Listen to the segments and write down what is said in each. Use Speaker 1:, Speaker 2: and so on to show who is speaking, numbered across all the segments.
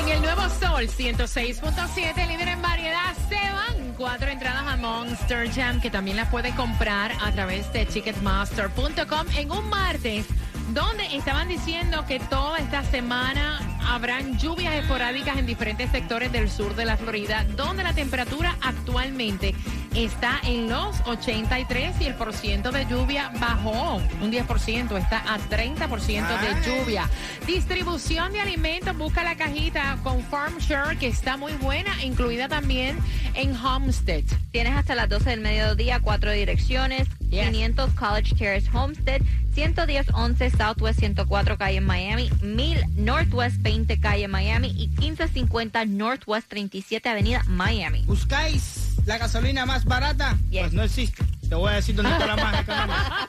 Speaker 1: En el nuevo Sol 106.7, líder en variedad, se van cuatro entradas a Monster Jam que también las puede comprar a través de Ticketmaster.com en un martes donde estaban diciendo que toda esta semana habrán lluvias esporádicas en diferentes sectores del sur de la Florida, donde la temperatura actualmente está en los 83 y el porciento de lluvia bajó un 10%, está a 30% de lluvia. Distribución de alimentos, busca la cajita con Farm Share que está muy buena, incluida también en Homestead.
Speaker 2: Tienes hasta las 12 del mediodía, cuatro direcciones,
Speaker 1: Yes.
Speaker 2: 500 College Terrace Homestead, 110 11 Southwest 104 calle Miami, 1000 Northwest 20 calle Miami y 1550 Northwest 37 Avenida Miami.
Speaker 3: ¿Buscáis la gasolina más barata?
Speaker 2: Yes.
Speaker 3: Pues no existe. Te voy a decir dónde está la más económica.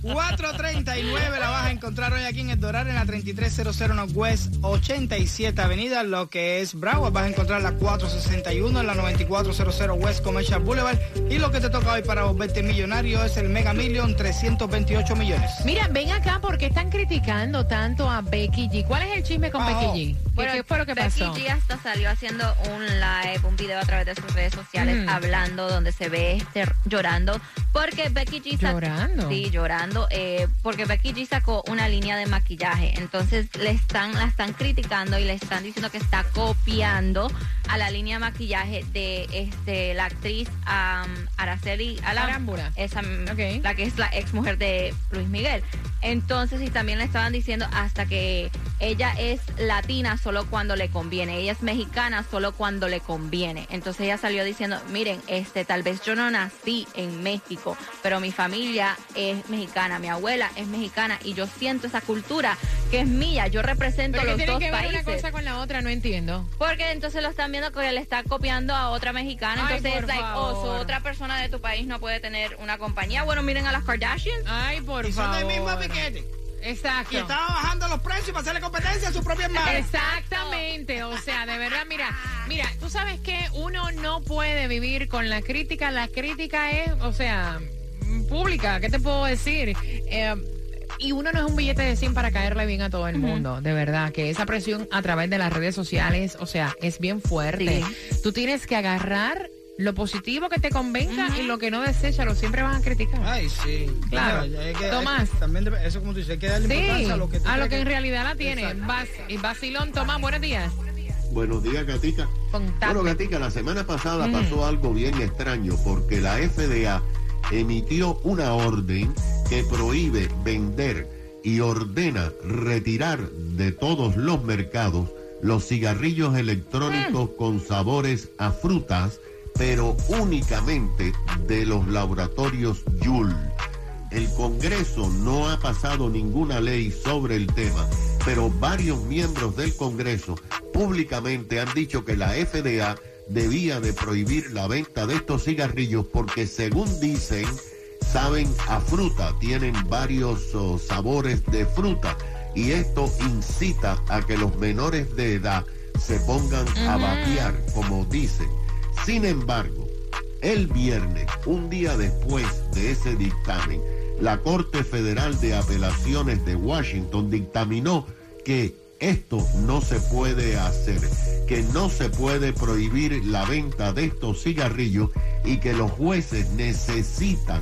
Speaker 3: 439 la vas a encontrar hoy aquí en el Doral en la 3300 Northwest 87 Avenida, lo que es Broward. Vas a encontrar la 461 en la 9400 West Commercial Boulevard. Y lo que te toca hoy para volverte millonario es el Mega Million 328 millones.
Speaker 1: Mira, ven acá porque están criticando tanto a Becky G. ¿Cuál es el chisme con. Becky G? ¿Qué, qué fue lo que
Speaker 2: Becky
Speaker 1: pasó?
Speaker 2: G hasta salió haciendo un live, un video a través de sus redes sociales
Speaker 1: Mm.
Speaker 2: hablando donde se ve este, llorando porque Becky G
Speaker 1: ¿Llorando?
Speaker 2: Sí, llorando eh, porque Becky G sacó una línea de maquillaje. Entonces le están la están criticando y le están diciendo que está copiando a la línea de maquillaje de este la actriz um, Araceli Alam-
Speaker 1: Arámbula.
Speaker 2: esa mm, la que es la ex mujer de Luis Miguel. Entonces, y también le estaban diciendo hasta que ella es latina solo cuando le conviene, ella es mexicana solo cuando le conviene. Entonces ella salió diciendo, miren, este tal vez yo no nací en México, pero mi familia es mexicana, mi abuela es mexicana y yo siento esa cultura que es mía, yo represento
Speaker 1: ¿Pero
Speaker 2: los
Speaker 1: tiene
Speaker 2: dos
Speaker 1: que ver
Speaker 2: países.
Speaker 1: una cosa con la otra? No entiendo.
Speaker 2: Porque entonces lo están viendo que le está copiando a otra mexicana.
Speaker 1: Ay,
Speaker 2: Entonces,
Speaker 1: por
Speaker 2: like, oh, so
Speaker 1: favor.
Speaker 2: otra persona de tu país no puede tener una compañía. Bueno, miren a las Kardashians.
Speaker 1: Ay, por
Speaker 3: Y son
Speaker 1: favor.
Speaker 3: del mismo piquete.
Speaker 1: Exacto.
Speaker 3: Y estaba bajando los precios para hacerle competencia a su propia hermana.
Speaker 1: Exactamente, o sea, de verdad, mira, mira, tú sabes que uno no puede vivir con la crítica, la crítica es, o sea, mm, pública, ¿qué te puedo decir? Eh, y uno no es un billete de 100 para caerle bien a todo el mundo, de verdad, que esa presión a través de las redes sociales, o sea, es bien fuerte. Tú tienes que agarrar lo positivo que te convenga y lo que no desecha, lo siempre vas a criticar.
Speaker 3: Ay, sí.
Speaker 1: Claro.
Speaker 3: Bueno, hay que- hay-
Speaker 1: Tomás.
Speaker 3: también debe- eso como tú dices, hay que darle
Speaker 1: Sí,
Speaker 3: importancia a lo que,
Speaker 1: a lo que en realidad la tiene. Bas, y Basilón, Tomás, buenos días.
Speaker 4: Buenos días, Gatica.
Speaker 1: Contacto.
Speaker 4: Bueno, Gatica, la semana pasada
Speaker 1: Mm.
Speaker 4: pasó algo bien extraño porque la FDA emitió una orden que prohíbe vender y ordena retirar de todos los mercados los cigarrillos electrónicos
Speaker 1: Mm.
Speaker 4: con sabores a frutas, pero únicamente de los laboratorios Juul. El Congreso no ha pasado ninguna ley sobre el tema, pero varios miembros del Congreso públicamente han dicho que la FDA debía de prohibir la venta de estos cigarrillos porque según dicen, saben a fruta, tienen varios oh, sabores de fruta y esto incita a que los menores de edad se pongan a vapear, como dicen. Sin embargo, el viernes, un día después de ese dictamen, la Corte Federal de Apelaciones de Washington dictaminó que esto no se puede hacer, que no se puede prohibir la venta de estos cigarrillos y que los jueces necesitan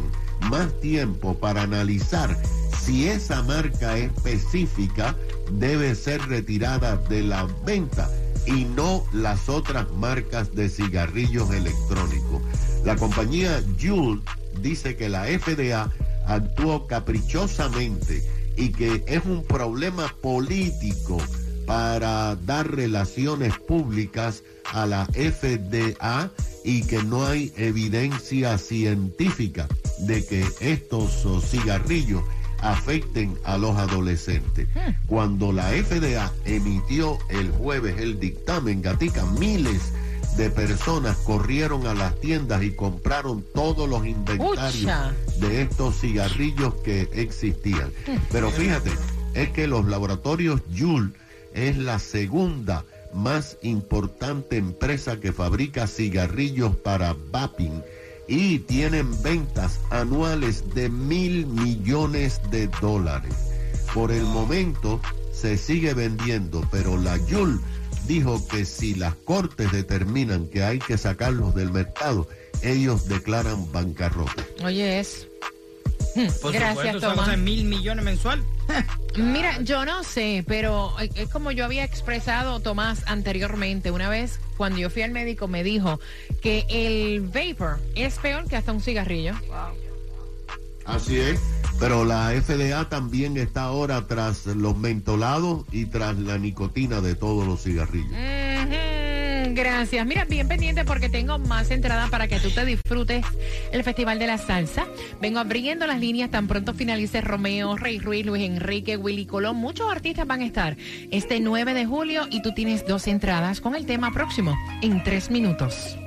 Speaker 4: más tiempo para analizar si esa marca específica debe ser retirada de la venta y no las otras marcas de cigarrillos electrónicos. La compañía Juul dice que la FDA actuó caprichosamente y que es un problema político para dar relaciones públicas a la FDA y que no hay evidencia científica de que estos oh, cigarrillos afecten a los adolescentes. Cuando la FDA emitió el jueves el dictamen, Gatica, miles de personas corrieron a las tiendas y compraron todos los inventarios
Speaker 1: Ucha.
Speaker 4: de estos cigarrillos que existían. Pero fíjate, es que los laboratorios Juul es la segunda más importante empresa que fabrica cigarrillos para vaping y tienen ventas anuales de mil millones de dólares. Por el momento se sigue vendiendo, pero la Juul dijo que si las cortes determinan que hay que sacarlos del mercado, ellos declaran bancarrota.
Speaker 1: Oye, es.
Speaker 3: Por
Speaker 1: Gracias,
Speaker 3: supuesto,
Speaker 1: Tomás.
Speaker 3: mil millones mensual.
Speaker 1: Mira, yo no sé, pero es como yo había expresado, Tomás, anteriormente. Una vez, cuando yo fui al médico, me dijo que el vapor es peor que hasta un cigarrillo.
Speaker 4: Así es. Pero la FDA también está ahora tras los mentolados y tras la nicotina de todos los cigarrillos.
Speaker 1: Ujú, Gracias. Mira, bien pendiente porque tengo más entradas para que tú te disfrutes el Festival de la Salsa. Vengo abriendo las líneas tan pronto finalice Romeo, Rey Ruiz, Luis Enrique, Willy Colón. Muchos artistas van a estar este 9 de julio y tú tienes dos entradas con el tema próximo en tres minutos.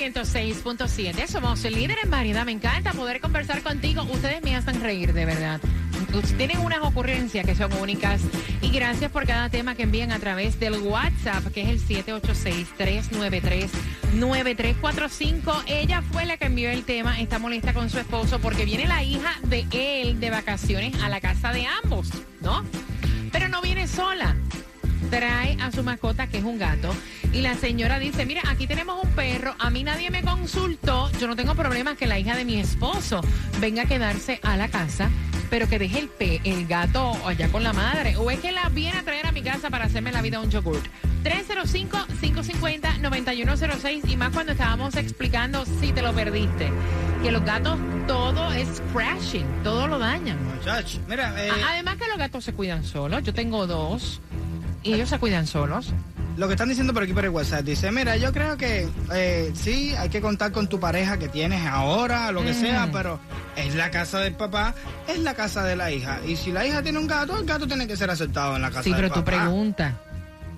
Speaker 1: 106.7 somos el líder en variedad. Me encanta poder conversar contigo. Ustedes me hacen reír, de verdad. Tienen unas ocurrencias que son únicas. Y gracias por cada tema que envían a través del WhatsApp, que es el 786-393-9345. Ella fue la que envió el tema. Está molesta con su esposo porque viene la hija de él de vacaciones a la casa de ambos, ¿no? Pero no viene sola trae a su mascota, que es un gato, y la señora dice, mira, aquí tenemos un perro, a mí nadie me consultó, yo no tengo problema que la hija de mi esposo venga a quedarse a la casa, pero que deje el, pe el gato allá con la madre, o es que la viene a traer a mi casa para hacerme la vida un yogurt. 305-550-9106 y más cuando estábamos explicando si te lo perdiste, que los gatos todo es crashing, todo lo dañan.
Speaker 3: Muchacho, mira, eh,
Speaker 1: Además que los gatos se cuidan solos. Yo tengo dos y ellos se cuidan solos.
Speaker 3: lo que están diciendo por aquí por el WhatsApp, dice, mira, yo creo que eh, sí, hay que contar con tu pareja que tienes ahora, lo que sea, pero es la casa del papá, es la casa de la hija. Y si la hija tiene un gato, el gato tiene que ser aceptado en la casa
Speaker 1: Sí,
Speaker 3: del
Speaker 1: pero
Speaker 3: papá.
Speaker 1: pregunta.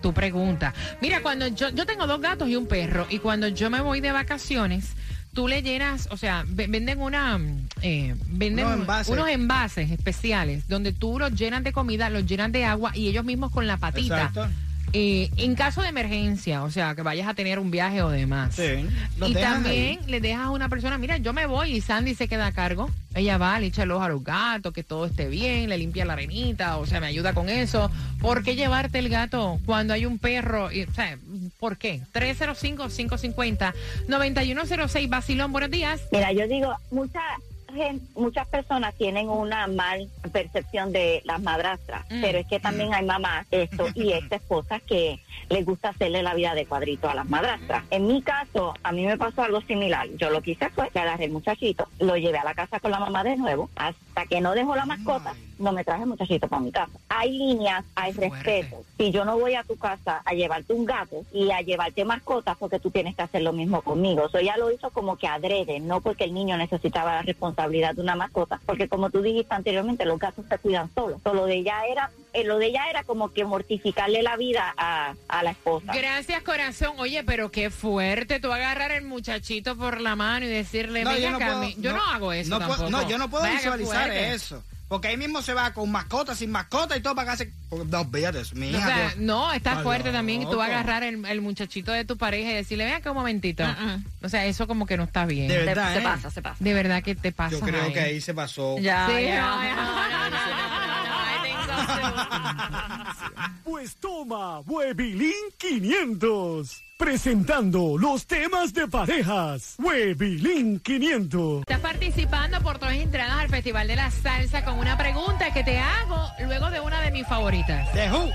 Speaker 1: Tú pregunta. Mira, cuando yo, yo tengo dos gatos y un perro, y cuando yo me voy de vacaciones, tú le llenas, o sea, ve- venden una, mm, eh, venden
Speaker 3: Unos
Speaker 1: un-
Speaker 3: envases.
Speaker 1: unos envases especiales donde tú los llenas de comida, los llenas de agua y ellos mismos con la patita.
Speaker 3: Exacto.
Speaker 1: Eh, en caso de emergencia, o sea, que vayas a tener un viaje o demás.
Speaker 3: Sí,
Speaker 1: y también le dejas a una persona, mira, yo me voy y Sandy se queda a cargo. Ella va, le echa el ojo a los gatos, que todo esté bien, le limpia la arenita, o sea, me ayuda con eso. ¿Por qué llevarte el gato cuando hay un perro? Y, o sea, ¿por qué? 305-550-9106, Basilón, buenos días.
Speaker 5: Mira, yo digo, mucha gente, muchas personas tienen una mal percepción de las madrastras,
Speaker 1: Mm.
Speaker 5: pero es que también hay mamás esto y ex esposas que les gusta hacerle la vida de cuadrito a las madrastras. En mi caso, a mí me pasó algo similar. Yo lo que hice fue que agarré el muchachito, lo llevé a la casa con la mamá de nuevo, hasta que no dejó la mascota, no me traje muchachito para mi casa. Hay líneas, hay
Speaker 1: Fuerte.
Speaker 5: respeto. Si yo no voy a tu casa a llevarte un gato y a llevarte mascotas, porque tú tienes que hacer lo mismo conmigo. Eso ya lo hizo como que adrede, no porque el niño necesitaba la responsabilidad de una mascota, porque como tú dijiste anteriormente, los gatos se cuidan solos. So, lo de ella era, eh, lo de ella era como que mortificarle la vida a, a la esposa.
Speaker 1: Gracias, corazón. Oye, pero qué fuerte tú agarrar el muchachito por la mano y decirle,
Speaker 3: No,
Speaker 1: "Venga
Speaker 3: yo no
Speaker 1: acá,
Speaker 3: puedo,
Speaker 1: mi-". yo no, hago eso
Speaker 3: no puedo-
Speaker 1: tampoco.
Speaker 3: no, yo no puedo
Speaker 1: Vaya,
Speaker 3: visualizar eso. Porque ahí mismo se va con mascota, sin mascota y todo para casa. No, fíjate eso, mi
Speaker 1: O
Speaker 3: hija.
Speaker 1: sea,
Speaker 3: que-
Speaker 1: no, está fuerte también y tú
Speaker 3: loco.
Speaker 1: agarrar el, el muchachito de tu pareja y decirle, ven acá un momentito.
Speaker 2: Mm-mm.
Speaker 1: O sea, eso como que no está bien.
Speaker 3: De
Speaker 1: De,
Speaker 3: verdad,
Speaker 2: se
Speaker 3: ¿eh?
Speaker 2: pasa, se pasa.
Speaker 1: verdad que te pasa.
Speaker 3: Yo creo que ahí se pasó.
Speaker 2: Ya,
Speaker 1: Sí,
Speaker 2: ya.
Speaker 1: no, no, no,
Speaker 6: Pues toma, Webilín 500. Presentando los temas de parejas. Webilín 500.
Speaker 1: Estás participando por dos entradas al Festival de la Salsa con una pregunta que te hago luego de una de mis favoritas.
Speaker 3: ¿De who?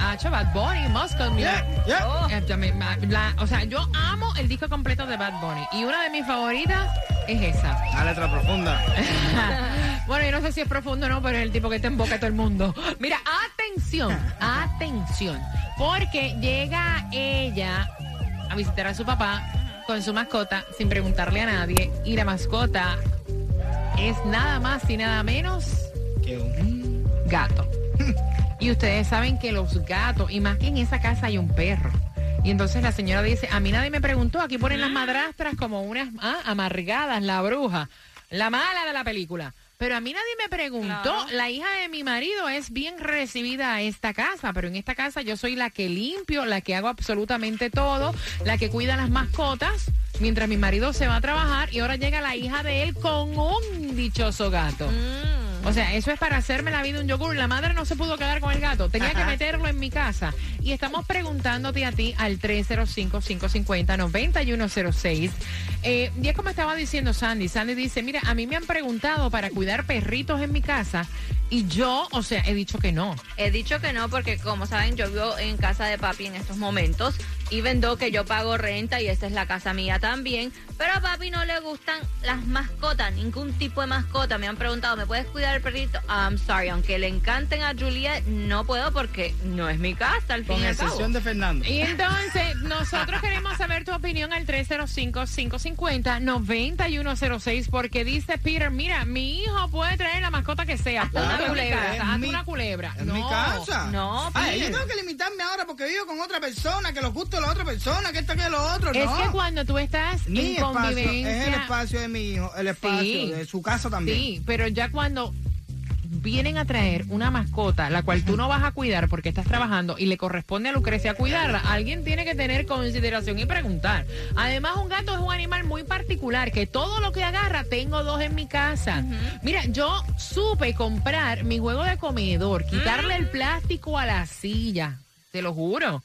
Speaker 1: Ah, Bad Bunny, Moscow Mule.
Speaker 3: Yeah, yeah.
Speaker 1: Oh, eh, la- o sea, yo amo el disco completo de Bad Bunny y una de mis favoritas es esa.
Speaker 3: La letra profunda.
Speaker 1: bueno, yo no sé si es profundo o no, pero es el tipo que te emboca a todo el mundo. Mira, atención, atención, porque llega ella a visitar a su papá con su mascota sin preguntarle a nadie y la mascota es nada más y nada menos
Speaker 3: Que un-
Speaker 1: gato. Y ustedes saben que los gatos, y más que en esa casa hay un perro. Y entonces la señora dice, a mí nadie me preguntó, aquí ponen las madrastras como unas ah, amargadas, la bruja, la mala de la película. Pero a mí nadie me preguntó, la hija de mi marido es bien recibida a esta casa, pero en esta casa yo soy la que limpio, la que hago absolutamente todo, la que cuida las mascotas, mientras mi marido se va a trabajar y ahora llega la hija de él con un dichoso gato. O sea, eso es para hacerme la vida un yogur. La madre no se pudo quedar con el gato. Tenía que meterlo en mi casa. Y estamos preguntándote a ti al 305-550-9106. Eh, y es como estaba diciendo Sandy. Sandy dice, mira, a mí me han preguntado para cuidar perritos en mi casa. Y yo, o sea, he dicho que no.
Speaker 2: He dicho que no porque, como saben, yo vivo en casa de papi en estos momentos y vendo que yo pago renta y esta es la casa mía también. Pero a papi no le gustan las mascotas, ningún tipo de mascota. Me han preguntado, ¿me puedes cuidar el perrito? I'm sorry, aunque le encanten a Juliet, no puedo porque no es mi casa al fin
Speaker 3: Con
Speaker 2: y al cabo.
Speaker 3: excepción de Fernando.
Speaker 1: Y entonces, nosotros queremos saber tu opinión al 305-550-9106 porque dice Peter, mira, mi hijo puede traer la mascota que sea.
Speaker 3: Claro,
Speaker 1: Una culebra,
Speaker 3: es
Speaker 1: hazte
Speaker 3: mi-
Speaker 1: una culebra.
Speaker 3: Es
Speaker 1: no,
Speaker 3: mi casa.
Speaker 2: no,
Speaker 3: Ay, yo
Speaker 1: Peter.
Speaker 3: tengo que limitarme ahora porque vivo con otra persona, que los la otra persona, que esto, que lo otro.
Speaker 1: Es
Speaker 3: no.
Speaker 1: que cuando tú estás
Speaker 3: Mi
Speaker 1: en
Speaker 3: espacio
Speaker 1: convivencia...
Speaker 3: es el espacio de mi hijo, el espacio
Speaker 1: Sí.
Speaker 3: de su casa también.
Speaker 1: Sí, pero ya cuando vienen a traer una mascota, la cual tú no vas a cuidar porque estás trabajando y le corresponde a Lucrecia cuidarla, alguien tiene que tener consideración y preguntar. Además, un gato es un animal muy particular que todo lo que agarra, tengo dos en mi casa. Mira, yo supe comprar mi juego de comedor, quitarle el plástico a la silla, te lo juro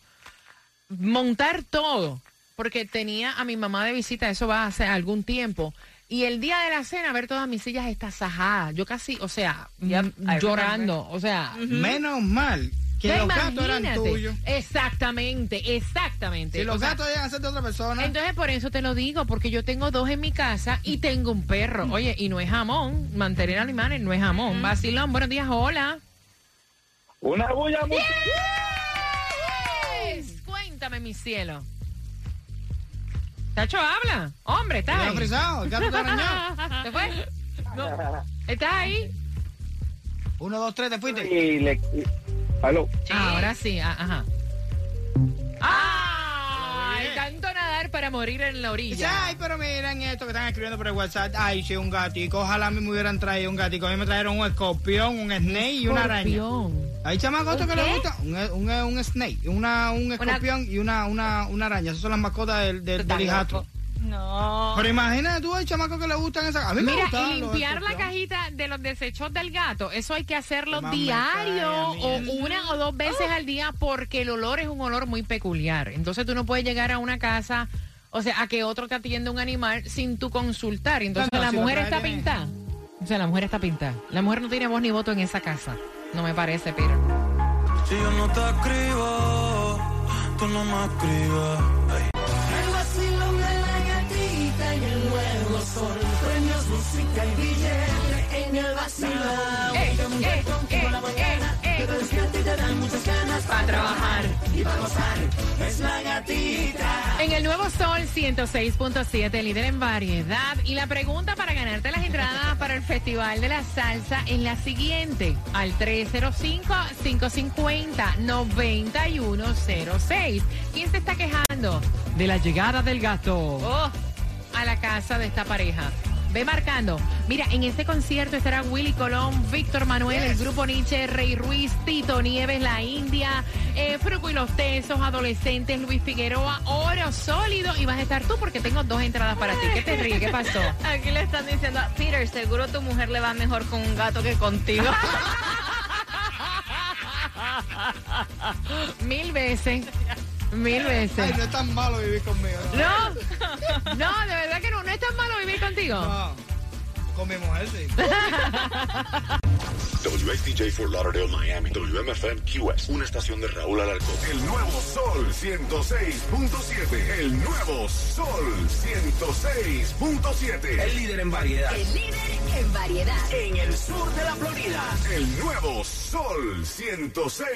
Speaker 1: montar todo, porque tenía a mi mamá de visita, eso va hace algún tiempo. Y el día de la cena, ver todas mis sillas estasajadas. Yo casi, o sea,
Speaker 2: Yep,
Speaker 1: mm, llorando. O sea,
Speaker 3: Menos mal que los gatos eran tuyos.
Speaker 1: Exactamente, exactamente.
Speaker 3: Si los
Speaker 1: O
Speaker 3: gatos ser de otra persona.
Speaker 1: entonces por eso te lo digo, porque yo tengo dos en mi casa y tengo un perro. Oye, y no es jamón, mantener animales no es jamón. Vacilón, buenos días, hola.
Speaker 7: Una bulla muy...
Speaker 1: Cuéntame, mi cielo. Tacho, habla. Hombre, ¿estás
Speaker 3: ¿Te
Speaker 1: ahí?
Speaker 3: has frisado? ¿El gato te arañó?
Speaker 1: ¿Te fue? No. ¿Estás ahí?
Speaker 3: Uno, dos, tres, te fuiste.
Speaker 7: Y le... y- Aló.
Speaker 1: Ah, ahora sí, ah, ajá. ¡Ay! Tanto nadar para morir en la
Speaker 3: Dice,
Speaker 1: orilla.
Speaker 3: ay, pero miren esto que están escribiendo por el WhatsApp. Ay, sí, un gatico. Ojalá a mí me hubieran traído un gatico. A mí me trajeron un escorpión, un snake y una araña.
Speaker 1: Escorpión.
Speaker 3: Hay chamacotos
Speaker 2: ¿Un
Speaker 3: que les gusta un, un, un snake, una, un escorpión y una, una, una araña. Esas son las mascotas del, del, del hijastro.
Speaker 2: No.
Speaker 3: Pero imagínate tú, hay chamacos que le gustan esas. A mí me
Speaker 1: Mira,
Speaker 3: gustaban
Speaker 1: y
Speaker 3: los
Speaker 1: limpiar la cajita de los desechos del gato, eso hay que hacerlo
Speaker 3: me
Speaker 1: diario o una o dos veces al día porque el olor es un olor muy peculiar. Entonces tú no puedes llegar a una casa, o sea, a que otro te atienda un animal sin tú consultar. Entonces
Speaker 3: No, no,
Speaker 1: la
Speaker 3: si
Speaker 1: mujer está pintada. O sea, la mujer está pintada. La mujer no tiene voz ni voto en esa casa. No me parece, Peter.
Speaker 8: Si yo no te escribo, tú no me escribas. El vacilón de la gatita en el nuevo sol. Premios, música y billete en el vacilón.
Speaker 1: ¡Eh, eh, eh, eh, eh!
Speaker 8: Que te despierta y te dan muchas ganas para trabajar y para gozar. Es la gatita.
Speaker 1: En el nuevo Sol 106.7, líder en variedad. Y la pregunta para ganarte las entradas para el Festival de la Salsa es la siguiente. Al 305-550-9106. ¿Quién se está quejando de la llegada del gato
Speaker 2: Oh,
Speaker 1: a la casa de esta pareja? Ve marcando. Mira, en este concierto estará Willy Colón, Víctor Manuel, el grupo Nietzsche, Rey Ruiz, Tito Nieves, La India, eh, Fruco y los Tesos, Adolescentes, Luis Figueroa, Oro Sólido. Y vas a estar tú porque tengo dos entradas para ti. ¿Qué te ríe? ¿Qué pasó?
Speaker 2: aquí le están diciendo, Peter, seguro tu mujer le va mejor con un gato que contigo.
Speaker 1: Mil veces. Mil
Speaker 3: Ay,
Speaker 1: veces.
Speaker 3: no es tan malo vivir conmigo.
Speaker 1: No, no, de verdad que no, no es tan malo vivir contigo.
Speaker 3: No. Con mi mujer, sí.
Speaker 9: For Lauderdale, Miami. WMFM QS. Una estación de Raúl Alarcón.
Speaker 10: El nuevo Sol 106.7. El nuevo Sol 106.7.
Speaker 8: El líder en variedad.
Speaker 11: El líder en variedad.
Speaker 8: En el sur de la Florida.
Speaker 10: El nuevo Sol 106.